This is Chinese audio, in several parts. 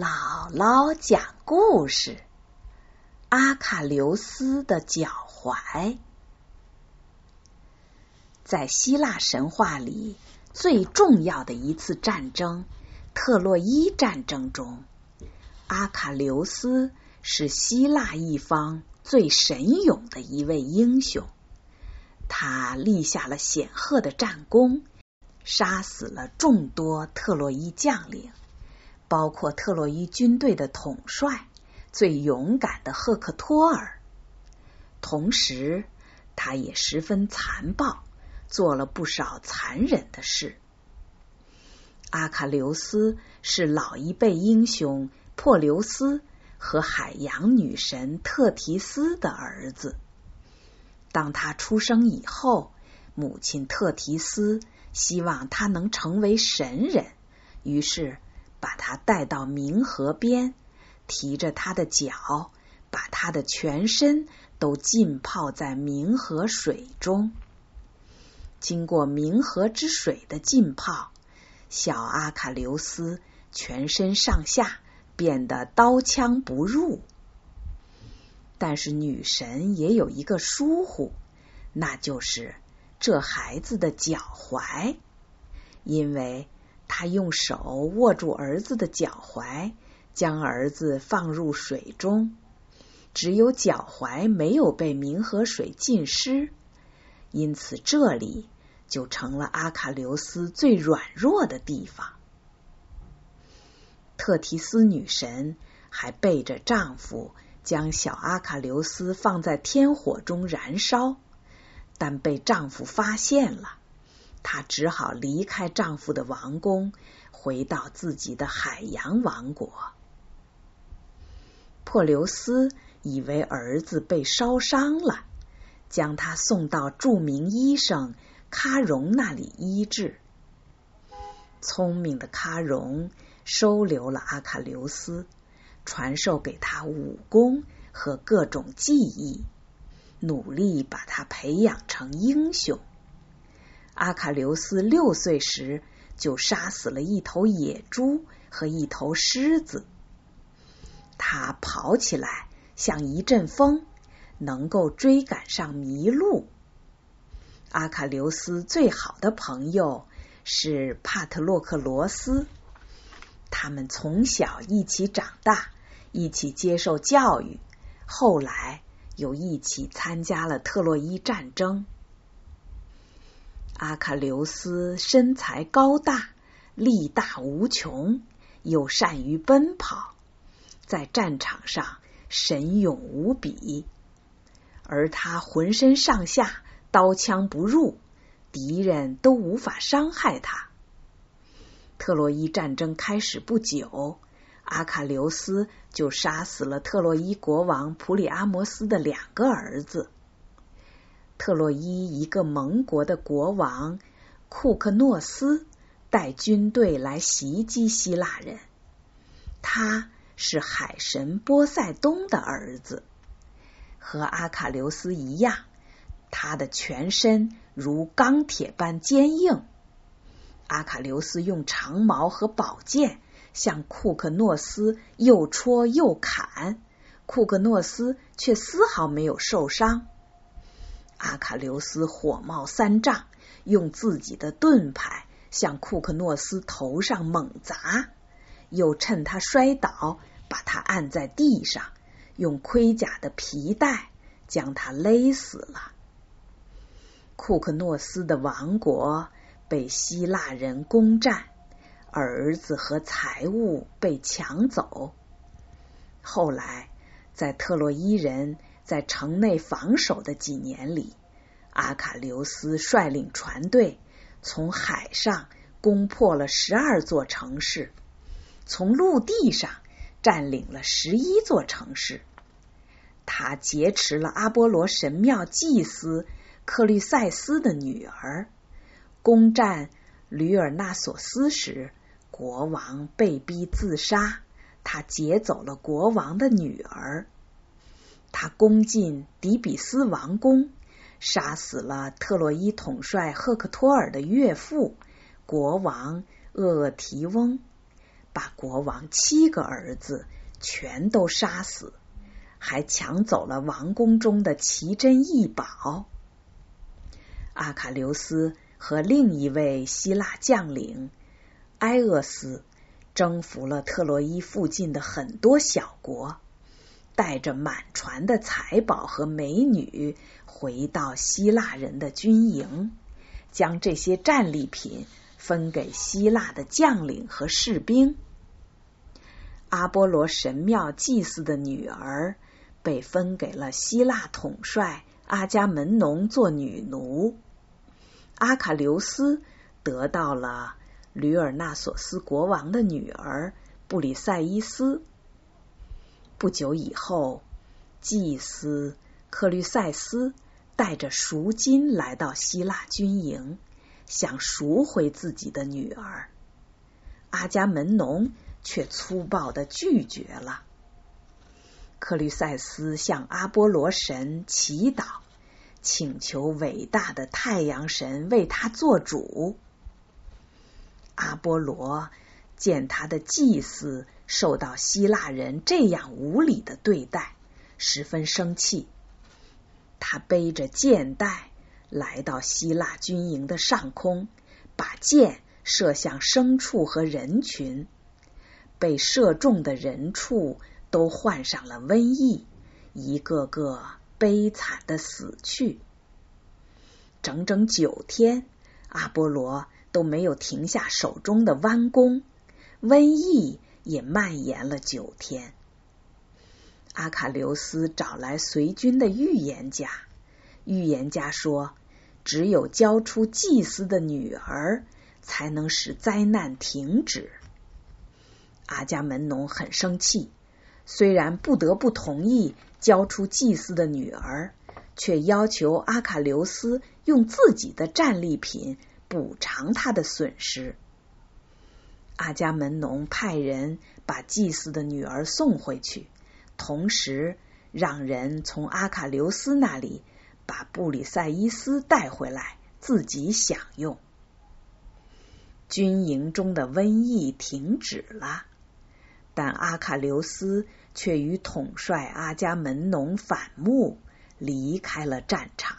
姥姥讲故事：阿喀琉斯的脚踝。在希腊神话里，最重要的一次战争——特洛伊战争中，阿喀琉斯是希腊一方最神勇的一位英雄。他立下了显赫的战功，杀死了众多特洛伊将领。包括特洛伊军队的统帅，最勇敢的赫克托尔。同时，他也十分残暴，做了不少残忍的事。阿卡琉斯是老一辈英雄珀留斯和海洋女神特提斯的儿子。当他出生以后，母亲特提斯希望他能成为神人，于是。把他带到冥河边，提着他的脚，把他的全身都浸泡在冥河水中。经过冥河之水的浸泡，小阿卡琉斯全身上下变得刀枪不入。但是女神也有一个疏忽，那就是这孩子的脚踝，因为。他用手握住儿子的脚踝，将儿子放入水中。只有脚踝没有被冥河水浸湿，因此这里就成了阿卡琉斯最软弱的地方。特提斯女神还背着丈夫，将小阿卡琉斯放在天火中燃烧，但被丈夫发现了。她只好离开丈夫的王宫，回到自己的海洋王国。珀留斯以为儿子被烧伤了，将他送到著名医生喀戎那里医治。聪明的喀戎收留了阿喀琉斯，传授给他武功和各种技艺，努力把他培养成英雄。阿卡琉斯六岁时就杀死了一头野猪和一头狮子。他跑起来像一阵风，能够追赶上麋鹿。阿卡琉斯最好的朋友是帕特洛克罗斯，他们从小一起长大，一起接受教育，后来又一起参加了特洛伊战争。阿喀琉斯身材高大，力大无穷，又善于奔跑，在战场上神勇无比。而他浑身上下刀枪不入，敌人都无法伤害他。特洛伊战争开始不久，阿喀琉斯就杀死了特洛伊国王普里阿摩斯的两个儿子。特洛伊一个盟国的国王库克诺斯带军队来袭击希腊人，他是海神波塞冬的儿子，和阿卡琉斯一样，他的全身如钢铁般坚硬。阿卡琉斯用长矛和宝剑向库克诺斯又戳又砍，库克诺斯却丝毫没有受伤。阿卡琉斯火冒三丈，用自己的盾牌向库克诺斯头上猛砸，又趁他摔倒，把他按在地上，用盔甲的皮带将他勒死了。库克诺斯的王国被希腊人攻占，儿子和财物被抢走。后来，在特洛伊人。在城内防守的几年里，阿卡琉斯率领船队从海上攻破了十二座城市，从陆地上占领了十一座城市。他劫持了阿波罗神庙祭司克律塞斯的女儿，攻占吕尔纳索斯时，国王被逼自杀，他劫走了国王的女儿。他攻进底比斯王宫，杀死了特洛伊统帅赫克托尔的岳父国王厄厄提翁，把国王七个儿子全都杀死，还抢走了王宫中的奇珍异宝。阿卡琉斯和另一位希腊将领埃厄斯征服了特洛伊附近的很多小国，带着满船的财宝和美女回到希腊人的军营，将这些战利品分给希腊的将领和士兵。阿波罗神庙祭祀的女儿被分给了希腊统帅阿伽门农做女奴。阿卡琉斯得到了吕尔纳索斯国王的女儿布里塞伊斯。不久以后，祭司克律塞斯带着赎金来到希腊军营，想赎回自己的女儿。阿伽门农却粗暴的拒绝了。克律塞斯向阿波罗神祈祷。请求伟大的太阳神为他做主。阿波罗见他的祭司受到希腊人这样无礼的对待，十分生气。他背着箭袋来到希腊军营的上空，把箭射向牲畜和人群。被射中的人畜都患上了瘟疫，一个个。悲惨的死去，整整九天，阿波罗都没有停下手中的弯弓，瘟疫也蔓延了九天。阿卡琉斯找来随军的预言家，预言家说，只有交出祭司的女儿，才能使灾难停止。阿伽门农很生气，虽然不得不同意。交出祭司的女儿，却要求阿卡琉斯用自己的战利品补偿他的损失。阿伽门农派人把祭司的女儿送回去，同时让人从阿卡琉斯那里把布里塞伊斯带回来，自己享用。军营中的瘟疫停止了，但阿卡琉斯。却与统帅阿伽门农反目，离开了战场，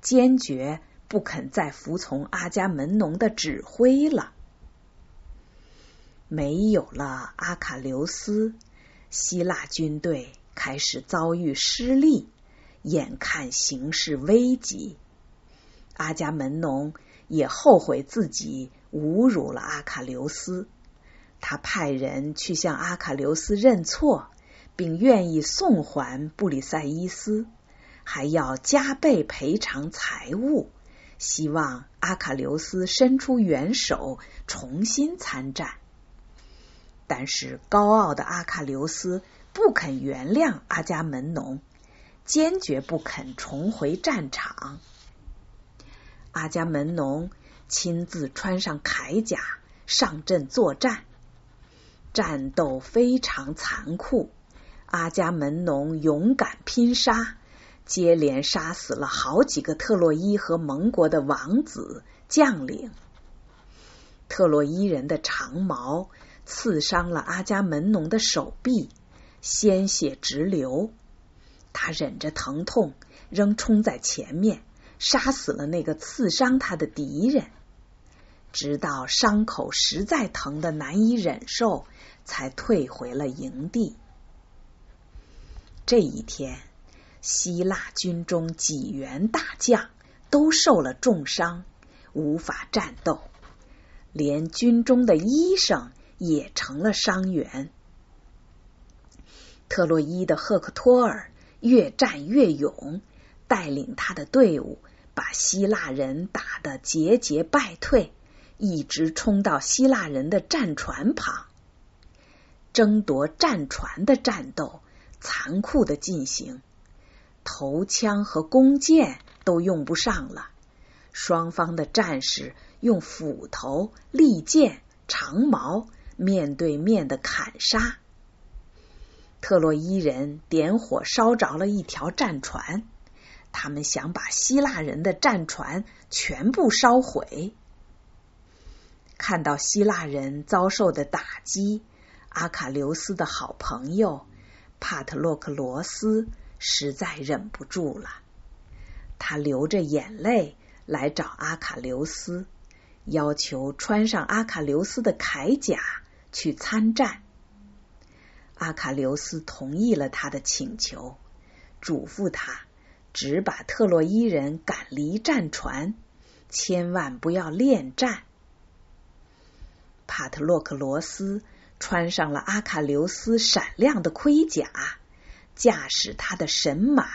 坚决不肯再服从阿伽门农的指挥了。没有了阿卡琉斯，希腊军队开始遭遇失利，眼看形势危急。阿伽门农也后悔自己侮辱了阿卡琉斯，他派人去向阿卡琉斯认错。并愿意送还布里塞伊斯，还要加倍赔偿财物，希望阿卡琉斯伸出援手，重新参战。但是高傲的阿卡琉斯不肯原谅阿伽门农，坚决不肯重回战场。阿伽门农亲自穿上铠甲上阵作战，战斗非常残酷。阿伽门农勇敢拼杀，接连杀死了好几个特洛伊和盟国的王子将领。特洛伊人的长矛刺伤了阿伽门农的手臂，鲜血直流。他忍着疼痛，仍冲在前面，杀死了那个刺伤他的敌人。直到伤口实在疼得难以忍受，才退回了营地。这一天，希腊军中几员大将都受了重伤，无法战斗，连军中的医生也成了伤员。特洛伊的赫克托尔越战越勇，带领他的队伍把希腊人打得节节败退，一直冲到希腊人的战船旁，争夺战船的战斗。残酷的进行，头枪和弓箭都用不上了。双方的战士用斧头、利剑、长矛面对面的砍杀。特洛伊人点火烧着了一条战船，他们想把希腊人的战船全部烧毁。看到希腊人遭受的打击，阿卡琉斯的好朋友帕特洛克罗斯实在忍不住了，他流着眼泪来找阿卡琉斯，要求穿上阿卡琉斯的铠甲去参战。阿卡琉斯同意了他的请求，嘱咐他只把特洛伊人赶离战船，千万不要恋战。帕特洛克罗斯穿上了阿卡琉斯闪亮的盔甲，驾驶他的神马，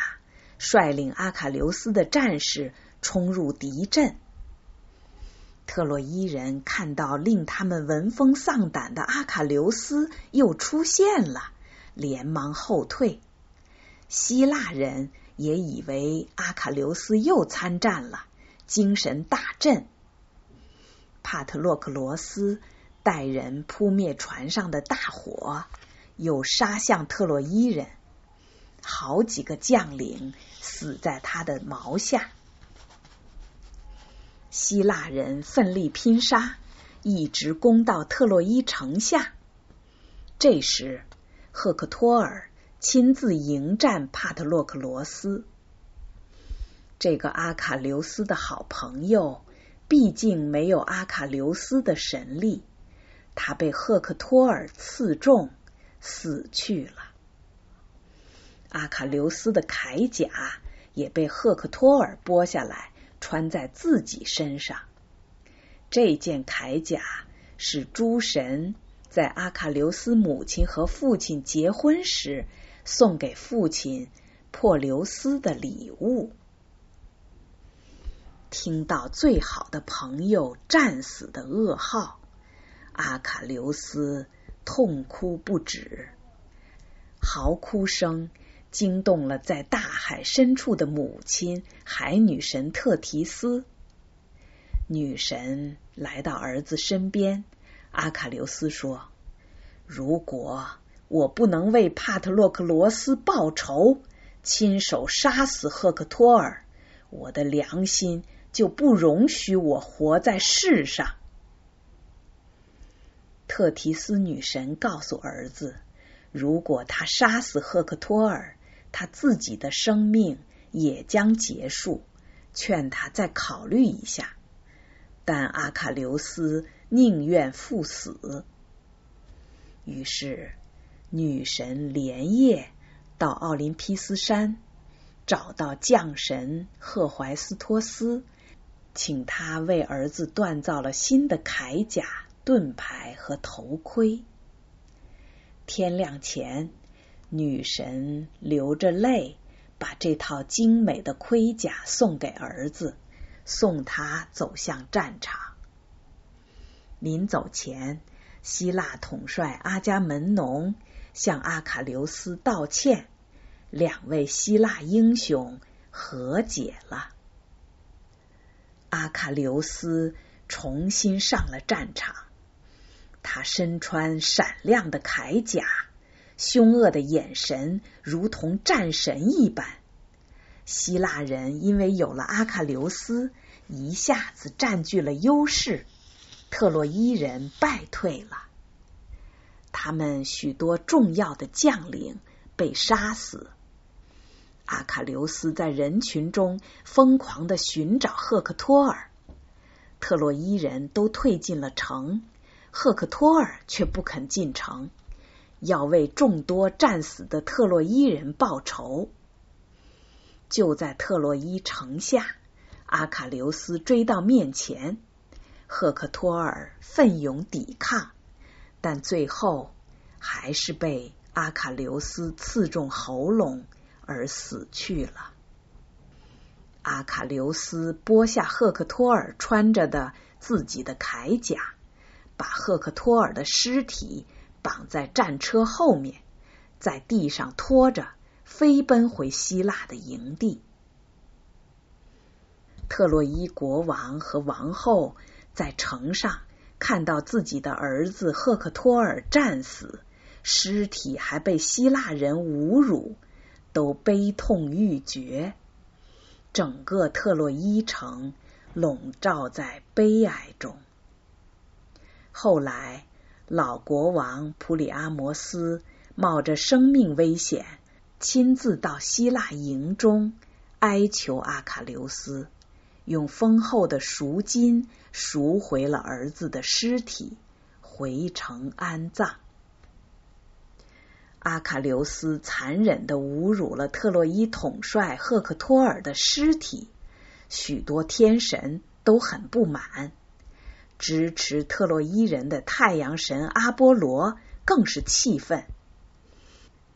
率领阿卡琉斯的战士冲入敌阵。特洛伊人看到令他们闻风丧胆的阿卡琉斯又出现了，连忙后退。希腊人也以为阿卡琉斯又参战了，精神大振。帕特洛克罗斯带人扑灭船上的大火，又杀向特洛伊人，好几个将领死在他的矛下。希腊人奋力拼杀，一直攻到特洛伊城下。这时，赫克托尔亲自迎战帕特洛克罗斯。这个阿卡琉斯的好朋友，毕竟没有阿卡琉斯的神力，他被赫克托尔刺中，死去了。阿卡琉斯的铠甲也被赫克托尔剥下来。穿在自己身上，这件铠甲是诸神在阿卡琉斯母亲和父亲结婚时送给父亲珀留斯的礼物。听到最好的朋友战死的噩耗，阿卡琉斯痛哭不止，嚎哭声。惊动了在大海深处的母亲海女神特提斯。女神来到儿子身边，阿卡琉斯说：“如果我不能为帕特洛克罗斯报仇，亲手杀死赫克托尔，我的良心就不容许我活在世上。”特提斯女神告诉儿子：“如果他杀死赫克托尔，”他自己的生命也将结束，劝他再考虑一下。但阿卡琉斯宁愿赴死。于是，女神连夜到奥林匹斯山，找到将神赫怀斯托斯，请他为儿子锻造了新的铠甲、盾牌和头盔。天亮前。女神流着泪，把这套精美的盔甲送给儿子，送他走向战场。临走前，希腊统帅阿伽门农向阿卡琉斯道歉，两位希腊英雄和解了。阿卡琉斯重新上了战场，他身穿闪亮的铠甲。凶恶的眼神如同战神一般。希腊人因为有了阿卡琉斯，一下子占据了优势，特洛伊人败退了。他们许多重要的将领被杀死。阿卡琉斯在人群中疯狂的寻找赫克托尔，特洛伊人都退进了城，赫克托尔却不肯进城。要为众多战死的特洛伊人报仇。就在特洛伊城下，阿卡琉斯追到面前，赫克托尔奋勇抵抗，但最后还是被阿卡琉斯刺中喉咙而死去了。阿卡琉斯剥下赫克托尔穿着的自己的铠甲，把赫克托尔的尸体。绑在战车后面，在地上拖着，飞奔回希腊的营地。特洛伊国王和王后在城上看到自己的儿子赫克托尔战死，尸体还被希腊人侮辱，都悲痛欲绝。整个特洛伊城笼罩在悲哀中。后来，老国王普里阿摩斯冒着生命危险，亲自到希腊营中哀求阿卡琉斯，用丰厚的赎金赎回了儿子的尸体，回城安葬。阿卡琉斯残忍的侮辱了特洛伊统帅赫克托尔的尸体，许多天神都很不满。支持特洛伊人的太阳神阿波罗更是气愤。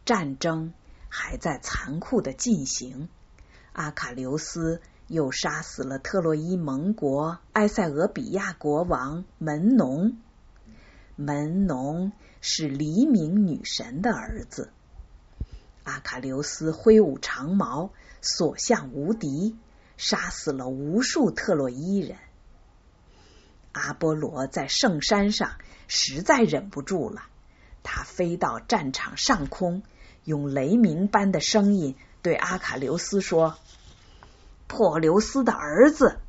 战争还在残酷的进行，阿卡琉斯又杀死了特洛伊盟国埃塞俄比亚国王门农。门农是黎明女神的儿子。阿卡琉斯挥舞长矛，所向无敌，杀死了无数特洛伊人。阿波罗在圣山上实在忍不住了，他飞到战场上空，用雷鸣般的声音对阿卡琉斯说：“珀琉斯的儿子，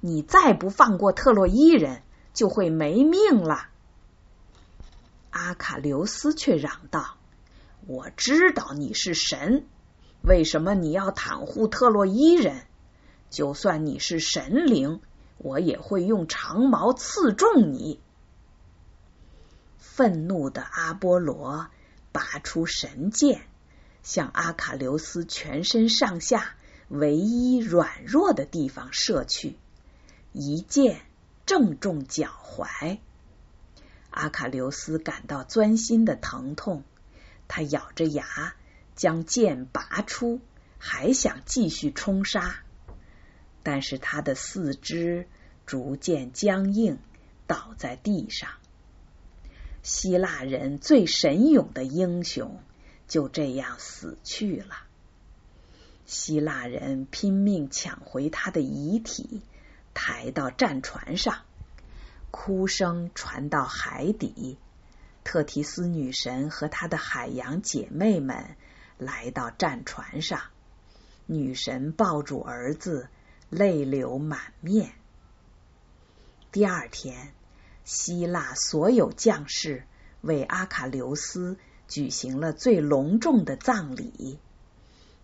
你再不放过特洛伊人，就会没命了。”阿卡琉斯却嚷道：“我知道你是神，为什么你要袒护特洛伊人？就算你是神灵，我也会用长矛刺中你。”愤怒的阿波罗拔出神剑，向阿卡琉斯全身上下唯一软弱的地方射去，一箭正中脚踝。阿卡琉斯感到钻心的疼痛，他咬着牙将剑拔出，还想继续冲杀，但是他的四肢逐渐僵硬，倒在地上。希腊人最神勇的英雄就这样死去了。希腊人拼命抢回他的遗体，抬到战船上。哭声传到海底，特提斯女神和她的海洋姐妹们来到战船上。女神抱住儿子，泪流满面。第二天，希腊所有将士为阿卡琉斯举行了最隆重的葬礼。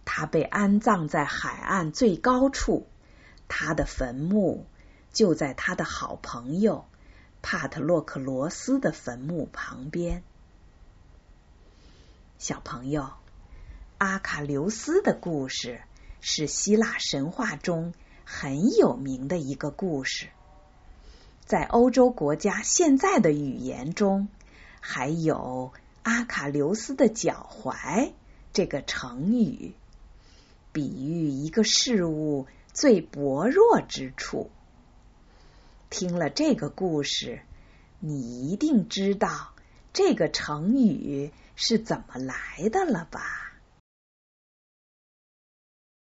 他被安葬在海岸最高处，他的坟墓就在他的好朋友。帕特洛克罗斯的坟墓旁边，小朋友，阿卡琉斯的故事是希腊神话中很有名的一个故事。在欧洲国家现在的语言中，还有“阿卡琉斯的脚踝”这个成语，比喻一个事物最薄弱之处。听了这个故事，你一定知道这个成语是怎么来的了吧？